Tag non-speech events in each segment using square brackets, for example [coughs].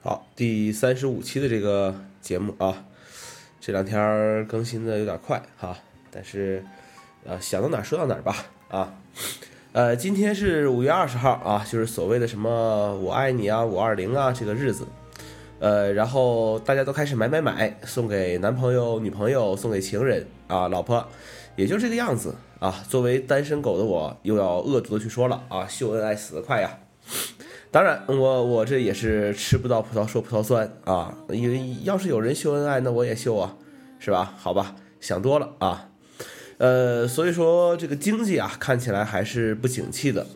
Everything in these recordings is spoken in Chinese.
好，第三十五期的这个节目啊，这两天更新的有点快哈，但是呃想到哪说到哪吧啊，呃今天是五月二十号啊，就是所谓的什么我爱你啊五二零啊这个日子，呃然后大家都开始买买买，送给男朋友女朋友，送给情人啊老婆，也就这个样子啊。作为单身狗的我，又要恶毒的去说了啊，秀恩爱死得快呀。当然，我我这也是吃不到葡萄说葡萄酸啊，因为要是有人秀恩爱，那我也秀啊，是吧？好吧，想多了啊，呃，所以说这个经济啊，看起来还是不景气的。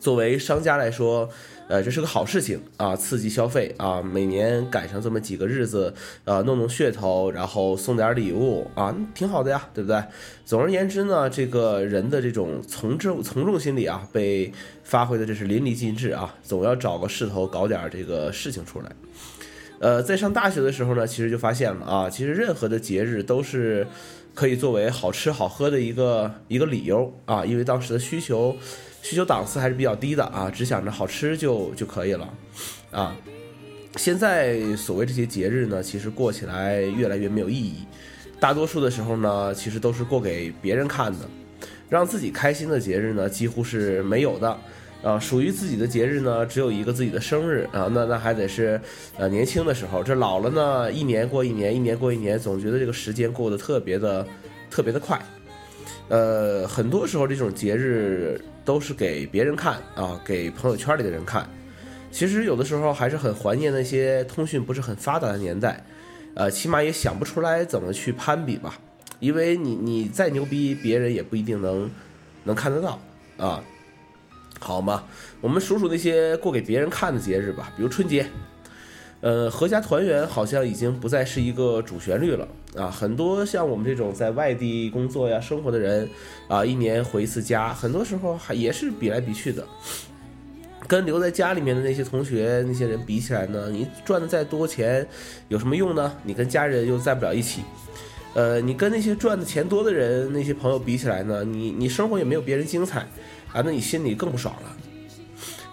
作为商家来说，呃，这是个好事情啊，刺激消费啊。每年赶上这么几个日子，呃，弄弄噱头，然后送点礼物啊，挺好的呀，对不对？总而言之呢，这个人的这种从众从众心理啊，被发挥的这是淋漓尽致啊，总要找个势头搞点这个事情出来。呃，在上大学的时候呢，其实就发现了啊，其实任何的节日都是可以作为好吃好喝的一个一个理由啊，因为当时的需求。需求档次还是比较低的啊，只想着好吃就就可以了，啊，现在所谓这些节日呢，其实过起来越来越没有意义，大多数的时候呢，其实都是过给别人看的，让自己开心的节日呢，几乎是没有的，啊，属于自己的节日呢，只有一个自己的生日啊，那那还得是呃年轻的时候，这老了呢，一年过一年，一年过一年，总觉得这个时间过得特别的特别的快。呃，很多时候这种节日都是给别人看啊，给朋友圈里的人看。其实有的时候还是很怀念那些通讯不是很发达的年代，呃，起码也想不出来怎么去攀比吧。因为你你再牛逼，别人也不一定能能看得到啊。好嘛，我们数数那些过给别人看的节日吧，比如春节。呃，合家团圆好像已经不再是一个主旋律了啊！很多像我们这种在外地工作呀、生活的人啊，一年回一次家，很多时候还也是比来比去的。跟留在家里面的那些同学、那些人比起来呢，你赚的再多钱有什么用呢？你跟家人又在不了一起。呃，你跟那些赚的钱多的人、那些朋友比起来呢，你你生活也没有别人精彩啊，那你心里更不爽了。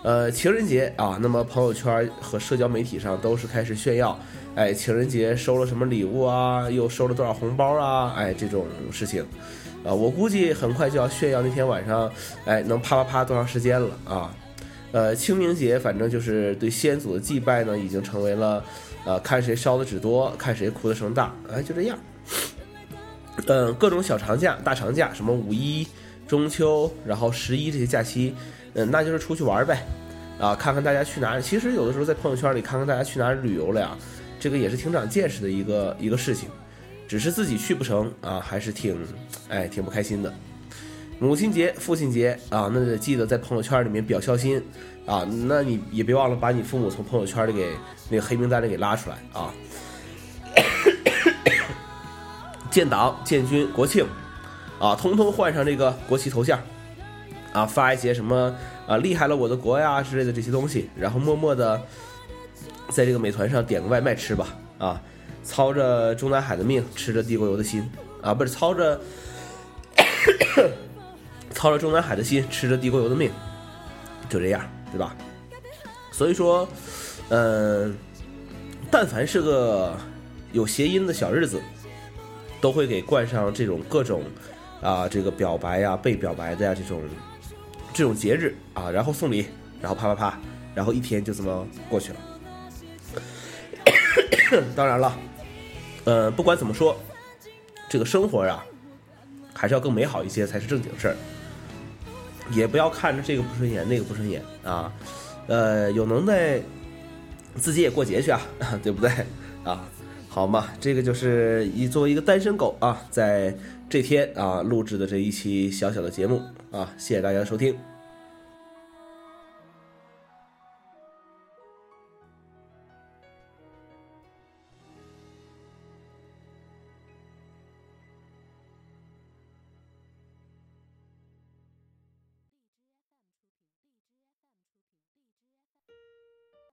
呃，情人节啊，那么朋友圈和社交媒体上都是开始炫耀，哎，情人节收了什么礼物啊，又收了多少红包啊，哎，这种事情，啊，我估计很快就要炫耀那天晚上，哎，能啪啪啪多长时间了啊，呃，清明节反正就是对先祖的祭拜呢，已经成为了，呃，看谁烧的纸多，看谁哭的声大，哎，就这样，嗯，各种小长假、大长假，什么五一、中秋，然后十一这些假期。嗯，那就是出去玩呗，啊，看看大家去哪里。其实有的时候在朋友圈里看看大家去哪里旅游了呀，这个也是挺长见识的一个一个事情。只是自己去不成啊，还是挺，哎，挺不开心的。母亲节、父亲节啊，那得记得在朋友圈里面表孝心啊。那你也别忘了把你父母从朋友圈里给那个黑名单里给拉出来啊。建党、建军、国庆，啊，通通换上这个国旗头像。啊，发一些什么啊厉害了我的国呀之类的这些东西，然后默默的在这个美团上点个外卖吃吧。啊，操着中南海的命，吃着地沟油的心啊，不是操着 [coughs] 操着中南海的心，吃着地沟油的命，就这样，对吧？所以说，嗯，但凡是个有谐音的小日子，都会给冠上这种各种啊这个表白呀、被表白的呀这种。这种节日啊，然后送礼，然后啪啪啪，然后一天就这么过去了。[coughs] 当然了，呃，不管怎么说，这个生活呀，还是要更美好一些才是正经事儿。也不要看着这个不顺眼，那个不顺眼啊。呃，有能耐自己也过节去啊，[laughs] 对不对啊？好嘛，这个就是一作为一个单身狗啊，在这天啊录制的这一期小小的节目。啊，谢谢大家的收听。